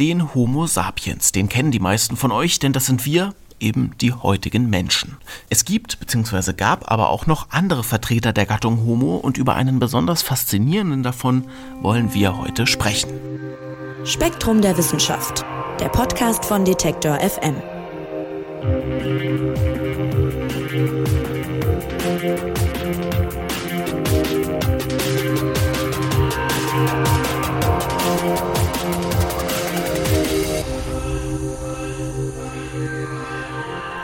den Homo sapiens. Den kennen die meisten von euch, denn das sind wir, eben die heutigen Menschen. Es gibt bzw. gab aber auch noch andere Vertreter der Gattung Homo und über einen besonders faszinierenden davon wollen wir heute sprechen. Spektrum der Wissenschaft, der Podcast von Detektor FM.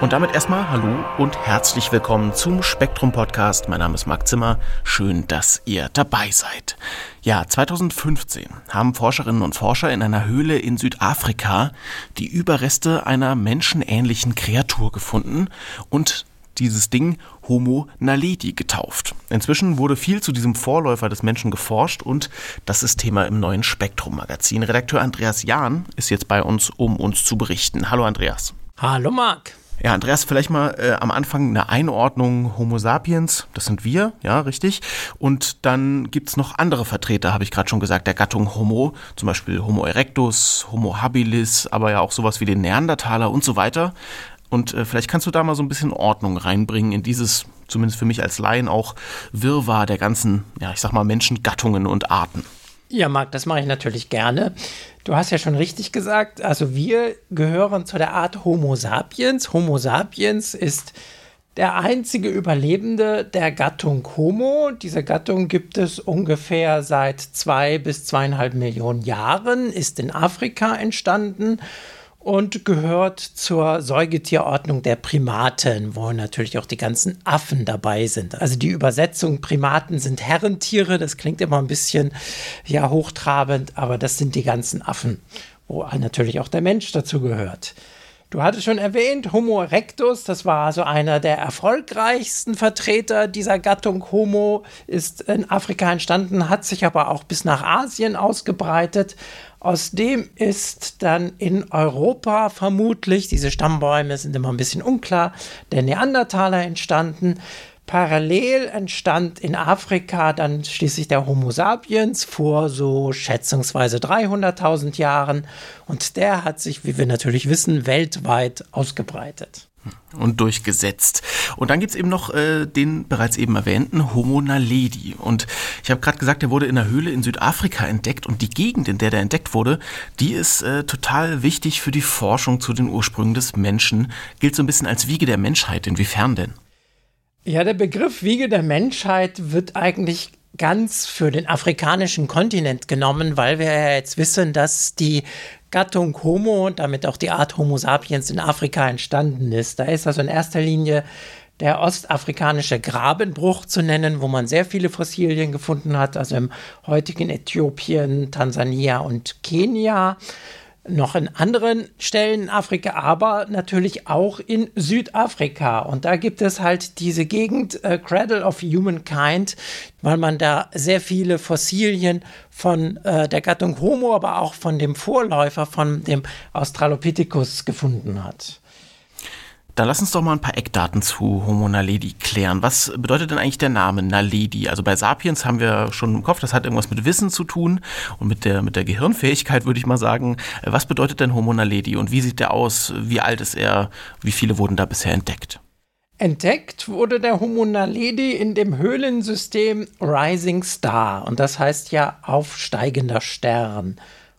Und damit erstmal Hallo und herzlich willkommen zum Spektrum Podcast. Mein Name ist Marc Zimmer. Schön, dass ihr dabei seid. Ja, 2015 haben Forscherinnen und Forscher in einer Höhle in Südafrika die Überreste einer menschenähnlichen Kreatur gefunden und dieses Ding Homo naledi getauft. Inzwischen wurde viel zu diesem Vorläufer des Menschen geforscht und das ist Thema im neuen Spektrum Magazin. Redakteur Andreas Jahn ist jetzt bei uns, um uns zu berichten. Hallo Andreas. Hallo Marc. Ja, Andreas, vielleicht mal äh, am Anfang eine Einordnung Homo sapiens, das sind wir, ja, richtig. Und dann gibt's noch andere Vertreter, habe ich gerade schon gesagt, der Gattung Homo, zum Beispiel Homo erectus, Homo habilis, aber ja auch sowas wie den Neandertaler und so weiter. Und äh, vielleicht kannst du da mal so ein bisschen Ordnung reinbringen in dieses, zumindest für mich als Laien auch, Wirrwarr der ganzen, ja, ich sag mal, Menschengattungen und Arten. Ja, Marc, das mache ich natürlich gerne. Du hast ja schon richtig gesagt, also wir gehören zu der Art Homo sapiens. Homo sapiens ist der einzige Überlebende der Gattung Homo. Diese Gattung gibt es ungefähr seit zwei bis zweieinhalb Millionen Jahren, ist in Afrika entstanden und gehört zur Säugetierordnung der Primaten, wo natürlich auch die ganzen Affen dabei sind. Also die Übersetzung Primaten sind Herrentiere, das klingt immer ein bisschen ja hochtrabend, aber das sind die ganzen Affen, wo natürlich auch der Mensch dazu gehört. Du hattest schon erwähnt, Homo erectus, das war also einer der erfolgreichsten Vertreter dieser Gattung. Homo ist in Afrika entstanden, hat sich aber auch bis nach Asien ausgebreitet. Aus dem ist dann in Europa vermutlich, diese Stammbäume sind immer ein bisschen unklar, der Neandertaler entstanden. Parallel entstand in Afrika dann schließlich der Homo sapiens vor so schätzungsweise 300.000 Jahren und der hat sich, wie wir natürlich wissen, weltweit ausgebreitet und durchgesetzt. Und dann gibt es eben noch äh, den bereits eben erwähnten Homo naledi. Und ich habe gerade gesagt, der wurde in einer Höhle in Südafrika entdeckt und die Gegend, in der der entdeckt wurde, die ist äh, total wichtig für die Forschung zu den Ursprüngen des Menschen. Gilt so ein bisschen als Wiege der Menschheit. Inwiefern denn? Ja, der Begriff Wiege der Menschheit wird eigentlich ganz für den afrikanischen Kontinent genommen, weil wir ja jetzt wissen, dass die Gattung Homo und damit auch die Art Homo sapiens in Afrika entstanden ist. Da ist also in erster Linie der ostafrikanische Grabenbruch zu nennen, wo man sehr viele Fossilien gefunden hat, also im heutigen Äthiopien, Tansania und Kenia noch in anderen Stellen in Afrika, aber natürlich auch in Südafrika. Und da gibt es halt diese Gegend äh, Cradle of Humankind, weil man da sehr viele Fossilien von äh, der Gattung Homo, aber auch von dem Vorläufer von dem Australopithecus gefunden hat. Dann lass uns doch mal ein paar Eckdaten zu Homo naledi klären. Was bedeutet denn eigentlich der Name Naledi? Also bei Sapiens haben wir schon im Kopf, das hat irgendwas mit Wissen zu tun und mit der, mit der Gehirnfähigkeit, würde ich mal sagen. Was bedeutet denn Homo naledi und wie sieht der aus? Wie alt ist er? Wie viele wurden da bisher entdeckt? Entdeckt wurde der Homo naledi in dem Höhlensystem Rising Star und das heißt ja aufsteigender Stern.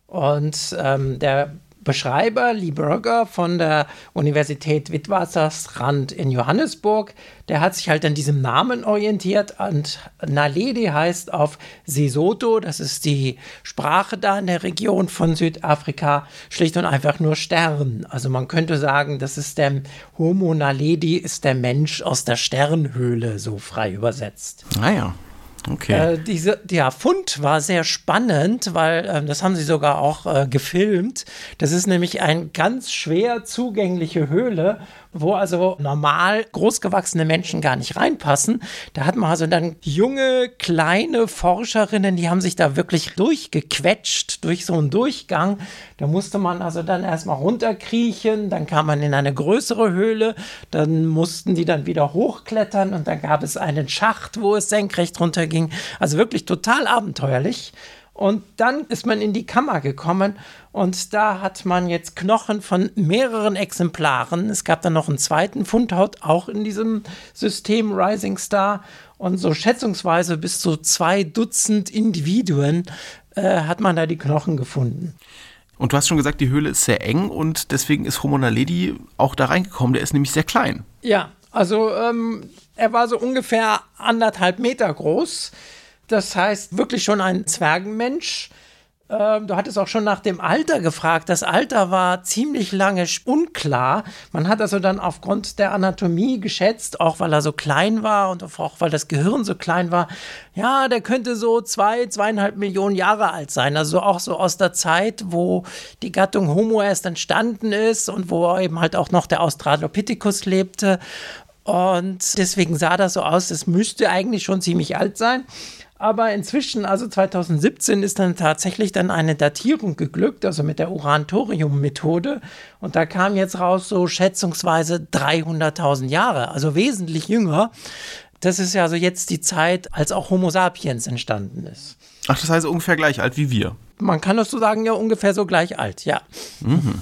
Und ähm, der Beschreiber, Lee Burger von der Universität Witwatersrand in Johannesburg, der hat sich halt an diesem Namen orientiert und Naledi heißt auf Sesotho, das ist die Sprache da in der Region von Südafrika, schlicht und einfach nur Stern. Also man könnte sagen, das ist der Homo Naledi, ist der Mensch aus der Sternhöhle, so frei übersetzt. Naja, ah Okay. Äh, diese, der Fund war sehr spannend, weil äh, das haben sie sogar auch äh, gefilmt. Das ist nämlich eine ganz schwer zugängliche Höhle wo also normal großgewachsene Menschen gar nicht reinpassen. Da hat man also dann junge, kleine Forscherinnen, die haben sich da wirklich durchgequetscht durch so einen Durchgang. Da musste man also dann erstmal runterkriechen, dann kam man in eine größere Höhle, dann mussten die dann wieder hochklettern und dann gab es einen Schacht, wo es senkrecht runterging. Also wirklich total abenteuerlich. Und dann ist man in die Kammer gekommen und da hat man jetzt Knochen von mehreren Exemplaren. Es gab dann noch einen zweiten Fundhaut, auch in diesem System Rising Star. Und so schätzungsweise bis zu zwei Dutzend Individuen äh, hat man da die Knochen gefunden. Und du hast schon gesagt, die Höhle ist sehr eng und deswegen ist Homo naledi auch da reingekommen. Der ist nämlich sehr klein. Ja, also ähm, er war so ungefähr anderthalb Meter groß. Das heißt wirklich schon ein Zwergenmensch. Ähm, du hattest auch schon nach dem Alter gefragt. Das Alter war ziemlich lange unklar. Man hat also dann aufgrund der Anatomie geschätzt, auch weil er so klein war und auch weil das Gehirn so klein war. Ja, der könnte so zwei, zweieinhalb Millionen Jahre alt sein. Also auch so aus der Zeit, wo die Gattung Homo erst entstanden ist und wo eben halt auch noch der Australopithecus lebte. Und deswegen sah das so aus, es müsste eigentlich schon ziemlich alt sein. Aber inzwischen, also 2017, ist dann tatsächlich dann eine Datierung geglückt, also mit der Uran-Thorium-Methode. Und da kam jetzt raus so schätzungsweise 300.000 Jahre, also wesentlich jünger. Das ist ja also jetzt die Zeit, als auch Homo sapiens entstanden ist. Ach, das heißt ungefähr gleich alt wie wir. Man kann das so sagen, ja, ungefähr so gleich alt, ja. Mhm.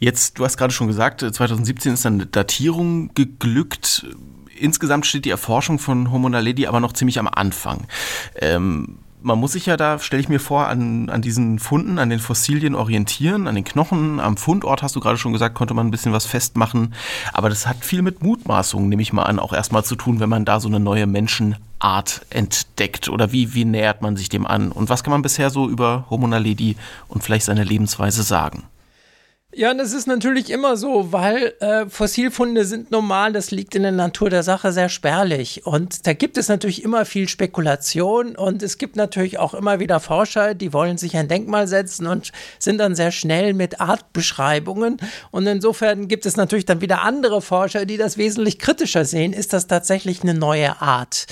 Jetzt, du hast gerade schon gesagt, 2017 ist dann eine Datierung geglückt insgesamt steht die Erforschung von Homo naledi aber noch ziemlich am Anfang. Ähm, man muss sich ja da, stelle ich mir vor, an, an diesen Funden, an den Fossilien orientieren, an den Knochen. Am Fundort, hast du gerade schon gesagt, konnte man ein bisschen was festmachen. Aber das hat viel mit Mutmaßungen, nehme ich mal an, auch erstmal zu tun, wenn man da so eine neue Menschenart entdeckt. Oder wie, wie nähert man sich dem an? Und was kann man bisher so über Homo naledi und vielleicht seine Lebensweise sagen? Ja, das ist natürlich immer so, weil äh, Fossilfunde sind normal, das liegt in der Natur der Sache sehr spärlich. Und da gibt es natürlich immer viel Spekulation und es gibt natürlich auch immer wieder Forscher, die wollen sich ein Denkmal setzen und sind dann sehr schnell mit Artbeschreibungen. Und insofern gibt es natürlich dann wieder andere Forscher, die das wesentlich kritischer sehen. Ist das tatsächlich eine neue Art?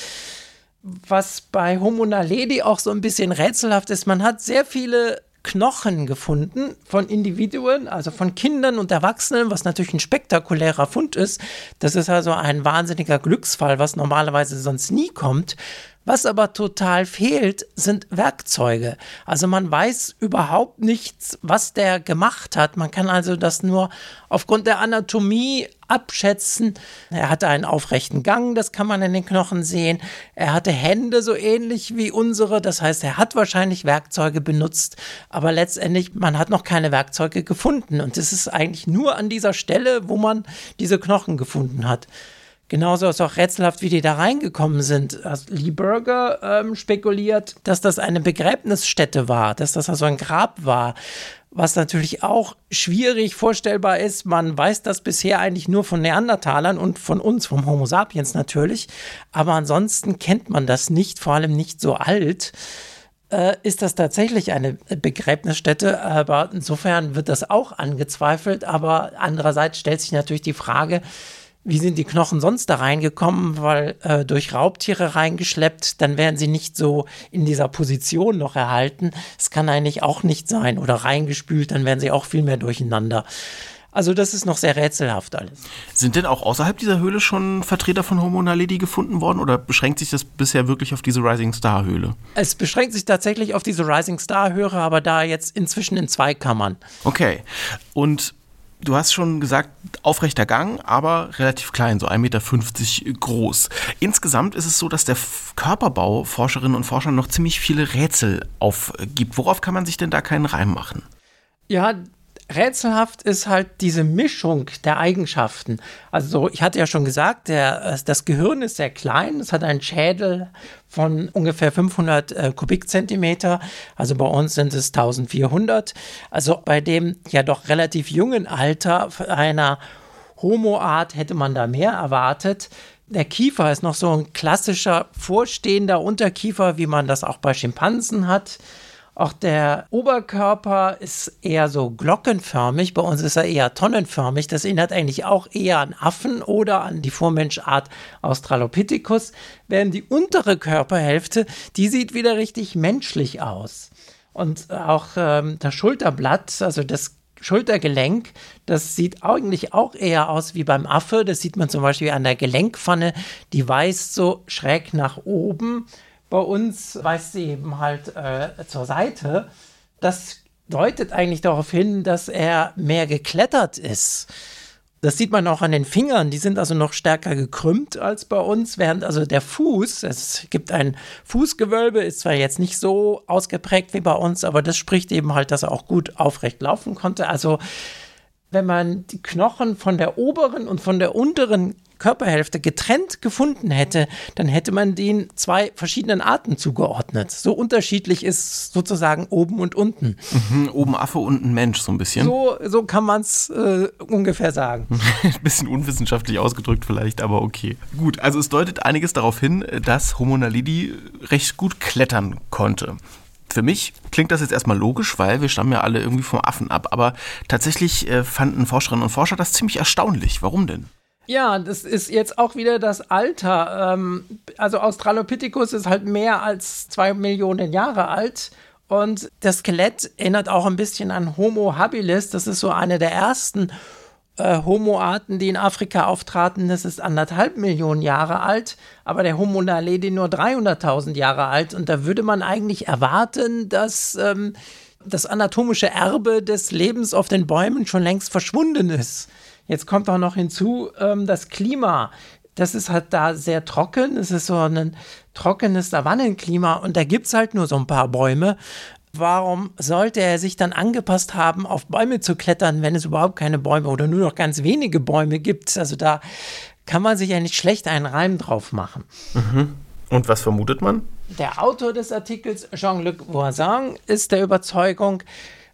Was bei Homo naledi auch so ein bisschen rätselhaft ist, man hat sehr viele Knochen gefunden von Individuen, also von Kindern und Erwachsenen, was natürlich ein spektakulärer Fund ist. Das ist also ein wahnsinniger Glücksfall, was normalerweise sonst nie kommt. Was aber total fehlt, sind Werkzeuge. Also man weiß überhaupt nichts, was der gemacht hat. Man kann also das nur aufgrund der Anatomie abschätzen. Er hatte einen aufrechten Gang, das kann man in den Knochen sehen. Er hatte Hände so ähnlich wie unsere, das heißt, er hat wahrscheinlich Werkzeuge benutzt, aber letztendlich, man hat noch keine Werkzeuge gefunden. Und es ist eigentlich nur an dieser Stelle, wo man diese Knochen gefunden hat. Genauso ist auch rätselhaft, wie die da reingekommen sind. Also Lee Burger ähm, spekuliert, dass das eine Begräbnisstätte war, dass das also ein Grab war. Was natürlich auch schwierig vorstellbar ist. Man weiß das bisher eigentlich nur von Neandertalern und von uns, vom Homo sapiens natürlich. Aber ansonsten kennt man das nicht, vor allem nicht so alt äh, ist das tatsächlich eine Begräbnisstätte, aber insofern wird das auch angezweifelt. Aber andererseits stellt sich natürlich die Frage, wie sind die Knochen sonst da reingekommen? Weil äh, durch Raubtiere reingeschleppt, dann werden sie nicht so in dieser Position noch erhalten. Es kann eigentlich auch nicht sein. Oder reingespült, dann werden sie auch viel mehr durcheinander. Also das ist noch sehr rätselhaft alles. Sind denn auch außerhalb dieser Höhle schon Vertreter von Homo naledi gefunden worden oder beschränkt sich das bisher wirklich auf diese Rising Star Höhle? Es beschränkt sich tatsächlich auf diese Rising Star Höhle, aber da jetzt inzwischen in zwei Kammern. Okay. Und du hast schon gesagt, aufrechter Gang, aber relativ klein, so 1,50 Meter groß. Insgesamt ist es so, dass der Körperbau Forscherinnen und Forschern noch ziemlich viele Rätsel aufgibt. Worauf kann man sich denn da keinen Reim machen? Ja, rätselhaft ist halt diese Mischung der Eigenschaften. Also ich hatte ja schon gesagt, der, äh, das Gehirn ist sehr klein, es hat einen Schädel von ungefähr 500 äh, Kubikzentimeter, also bei uns sind es 1400. Also bei dem ja doch relativ jungen Alter einer Homo-Art hätte man da mehr erwartet. Der Kiefer ist noch so ein klassischer vorstehender Unterkiefer, wie man das auch bei Schimpansen hat. Auch der Oberkörper ist eher so glockenförmig. Bei uns ist er eher tonnenförmig. Das erinnert eigentlich auch eher an Affen oder an die Vormenschart Australopithecus. Während die untere Körperhälfte, die sieht wieder richtig menschlich aus. Und auch ähm, das Schulterblatt, also das Schultergelenk, das sieht eigentlich auch eher aus wie beim Affe. Das sieht man zum Beispiel an der Gelenkpfanne. Die weist so schräg nach oben Bei uns weist sie eben halt äh, zur Seite. Das deutet eigentlich darauf hin, dass er mehr geklettert ist. Das sieht man auch an den Fingern, die sind also noch stärker gekrümmt als bei uns, während also der Fuß, es gibt ein Fußgewölbe, ist zwar jetzt nicht so ausgeprägt wie bei uns, aber das spricht eben halt, dass er auch gut aufrecht laufen konnte. Also wenn man die Knochen von der oberen und von der unteren Körperhälfte getrennt gefunden hätte, dann hätte man den zwei verschiedenen Arten zugeordnet. So unterschiedlich ist sozusagen oben und unten. Mhm, oben Affe, unten Mensch, so ein bisschen. So, so kann man es äh, ungefähr sagen. ein bisschen unwissenschaftlich ausgedrückt vielleicht, aber okay. Gut, also es deutet einiges darauf hin, dass Homo naledi recht gut klettern konnte. Für mich klingt das jetzt erstmal logisch, weil wir stammen ja alle irgendwie vom Affen ab. Aber tatsächlich äh, fanden Forscherinnen und Forscher das ziemlich erstaunlich. Warum denn? Ja, das ist jetzt auch wieder das Alter. Ähm, also Australopithecus ist halt mehr als zwei Millionen Jahre alt. Und das Skelett erinnert auch ein bisschen an Homo habilis. Das ist so eine der ersten äh, Homo-Arten, die in Afrika auftraten. Das ist anderthalb Millionen Jahre alt. Aber der Homo naledi nur 300.000 Jahre alt. Und da würde man eigentlich erwarten, dass ähm, das anatomische Erbe des Lebens auf den Bäumen schon längst verschwunden ist. Jetzt kommt auch noch hinzu, ähm, das Klima. Das ist halt da sehr trocken. Es ist so ein trockenes Savannenklima und da gibt es halt nur so ein paar Bäume. Warum sollte er sich dann angepasst haben, auf Bäume zu klettern, wenn es überhaupt keine Bäume oder nur noch ganz wenige Bäume gibt? Also da kann man sich ja nicht schlecht einen Reim drauf machen. Mhm. Und was vermutet man? Der Autor des Artikels, Jean-Luc Voisin, ist der Überzeugung,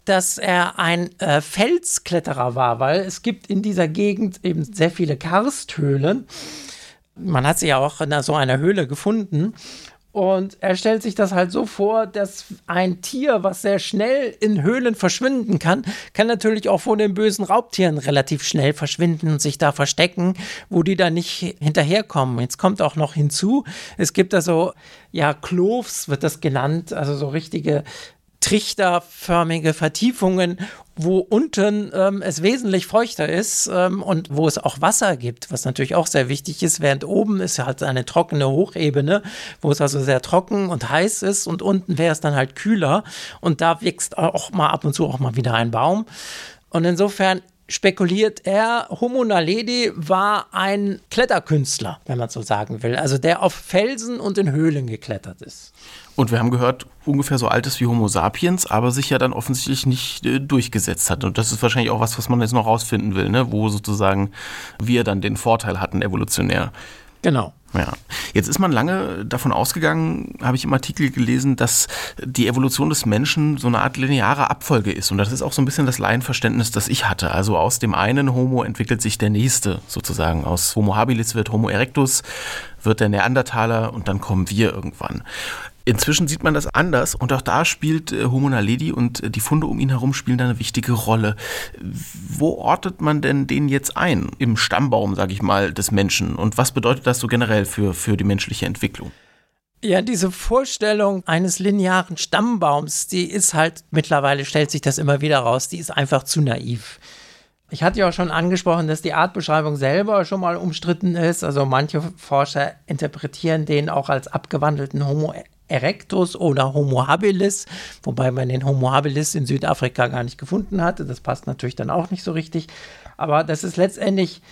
dass er ein äh, Felskletterer war, weil es gibt in dieser Gegend eben sehr viele Karsthöhlen. Man hat sie ja auch in so einer Höhle gefunden. Und er stellt sich das halt so vor, dass ein Tier, was sehr schnell in Höhlen verschwinden kann, kann natürlich auch vor den bösen Raubtieren relativ schnell verschwinden und sich da verstecken, wo die dann nicht hinterherkommen. Jetzt kommt auch noch hinzu, es gibt da so, ja, Klovs wird das genannt, also so richtige trichterförmige Vertiefungen, wo unten ähm, es wesentlich feuchter ist ähm, und wo es auch Wasser gibt, was natürlich auch sehr wichtig ist, während oben ist halt eine trockene Hochebene, wo es also sehr trocken und heiß ist und unten wäre es dann halt kühler und da wächst auch mal ab und zu auch mal wieder ein Baum. Und insofern spekuliert er, Homo naledi war ein Kletterkünstler, wenn man so sagen will. Also der auf Felsen und in Höhlen geklettert ist. Und wir haben gehört, ungefähr so alt ist wie Homo sapiens, aber sich ja dann offensichtlich nicht äh, durchgesetzt hat. Und das ist wahrscheinlich auch was, was man jetzt noch rausfinden will, ne? wo sozusagen wir dann den Vorteil hatten, evolutionär. Genau. Ja. Jetzt ist man lange davon ausgegangen, habe ich im Artikel gelesen, dass die Evolution des Menschen so eine Art lineare Abfolge ist. Und das ist auch so ein bisschen das Laienverständnis, das ich hatte. Also aus dem einen Homo entwickelt sich der nächste sozusagen. Aus Homo habilis wird Homo erectus, wird der Neandertaler und dann kommen wir irgendwann. Inzwischen sieht man das anders und auch da spielt äh, Homo naledi und äh, die Funde um ihn herum spielen da eine wichtige Rolle. Wo ortet man denn den jetzt ein? Im Stammbaum, sage ich mal, des Menschen. Und was bedeutet das so generell für, für die menschliche Entwicklung? Ja, diese Vorstellung eines linearen Stammbaums, die ist halt, mittlerweile stellt sich das immer wieder raus, die ist einfach zu naiv. Ich hatte ja auch schon angesprochen, dass die Artbeschreibung selber schon mal umstritten ist. Also manche Forscher interpretieren den auch als abgewandelten Homo erectus oder Homo habilis, wobei man den Homo habilis in Südafrika gar nicht gefunden hatte. Das passt natürlich dann auch nicht so richtig. Aber das ist letztendlich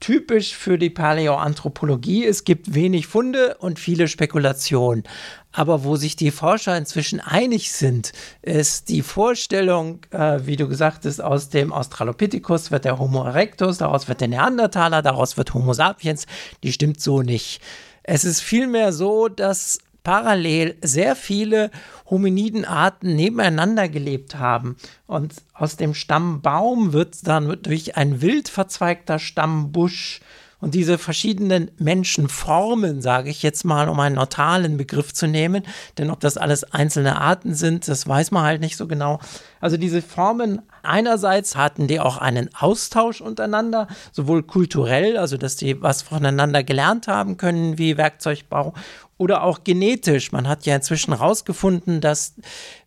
typisch für die Paläoanthropologie. Es gibt wenig Funde und viele Spekulationen. Aber wo sich die Forscher inzwischen einig sind, ist die Vorstellung, äh, wie du gesagt hast, aus dem Australopithecus wird der Homo erectus, daraus wird der Neandertaler, daraus wird Homo sapiens. Die stimmt so nicht. Es ist vielmehr so, dass parallel sehr viele Hominidenarten nebeneinander gelebt haben. Und aus dem Stammbaum wird dann durch ein wild verzweigter Stammbusch und diese verschiedenen Menschenformen, sage ich jetzt mal, um einen neutralen Begriff zu nehmen, denn ob das alles einzelne Arten sind, das weiß man halt nicht so genau. Also diese Formen Einerseits hatten die auch einen Austausch untereinander, sowohl kulturell, also dass die was voneinander gelernt haben können, wie Werkzeugbau, oder auch genetisch. Man hat ja inzwischen herausgefunden, dass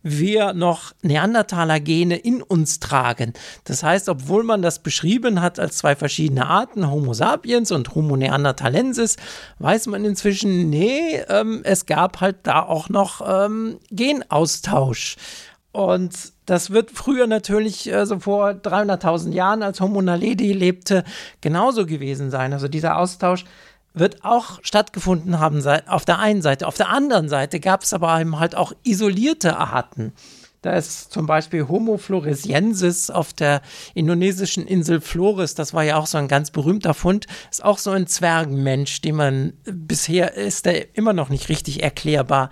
wir noch Neandertaler-Gene in uns tragen. Das heißt, obwohl man das beschrieben hat als zwei verschiedene Arten, Homo sapiens und Homo neanderthalensis, weiß man inzwischen, nee, ähm, es gab halt da auch noch ähm, Genaustausch. Und das wird früher natürlich, also vor 300.000 Jahren, als Homo naledi lebte, genauso gewesen sein. Also dieser Austausch wird auch stattgefunden haben auf der einen Seite. Auf der anderen Seite gab es aber eben halt auch isolierte Arten. Da ist zum Beispiel Homo floresiensis auf der indonesischen Insel Flores. Das war ja auch so ein ganz berühmter Fund. Ist auch so ein Zwergenmensch, den man bisher ist der immer noch nicht richtig erklärbar.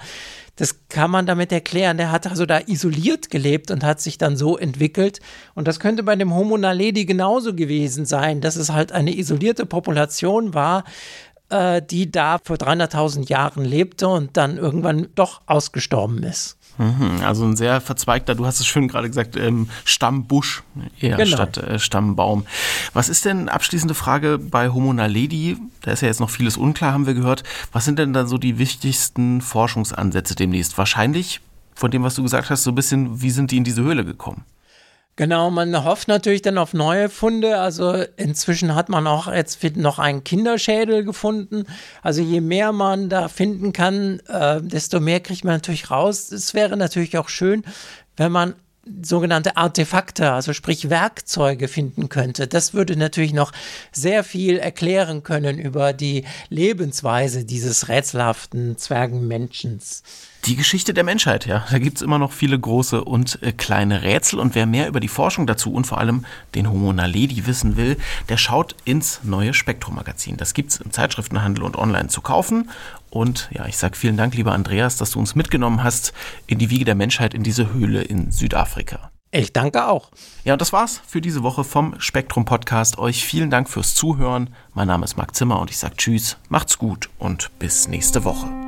Das kann man damit erklären. Der hat also da isoliert gelebt und hat sich dann so entwickelt. Und das könnte bei dem Homo naledi genauso gewesen sein, dass es halt eine isolierte Population war, äh, die da vor 300.000 Jahren lebte und dann irgendwann doch ausgestorben ist. Mhm, also ein sehr verzweigter, du hast es schön gerade gesagt, ähm, Stammbusch eher genau. statt äh, Stammbaum. Was ist denn, abschließende Frage, bei Homo naledi, da ist ja jetzt noch vieles unklar, haben wir gehört. Was sind denn dann so die wichtigsten Forschungsansätze demnächst? Wahrscheinlich, von dem, was du gesagt hast, so ein bisschen, wie sind die in diese Höhle gekommen? Genau, man hofft natürlich dann auf neue Funde. Also inzwischen hat man auch jetzt noch einen Kinderschädel gefunden. Also je mehr man da finden kann, äh, desto mehr kriegt man natürlich raus. Es wäre natürlich auch schön, wenn man sogenannte Artefakte, also sprich Werkzeuge finden könnte. Das würde natürlich noch sehr viel erklären können über die Lebensweise dieses rätselhaften Zwergenmenschens. Die Geschichte der Menschheit, ja. Da gibt es immer noch viele große und äh, kleine Rätsel. Und wer mehr über die Forschung dazu und vor allem den Homo naledi wissen will, der schaut ins neue Spektrum-Magazin. Das gibt es im Zeitschriftenhandel und online zu kaufen. Und ja, ich sage vielen Dank, lieber Andreas, dass du uns mitgenommen hast in die Wiege der Menschheit, in diese Höhle in Südafrika. Ich danke auch. Ja, und das war's für diese Woche vom Spektrum Podcast. Euch vielen Dank fürs Zuhören. Mein Name ist Marc Zimmer und ich sage Tschüss, macht's gut und bis nächste Woche.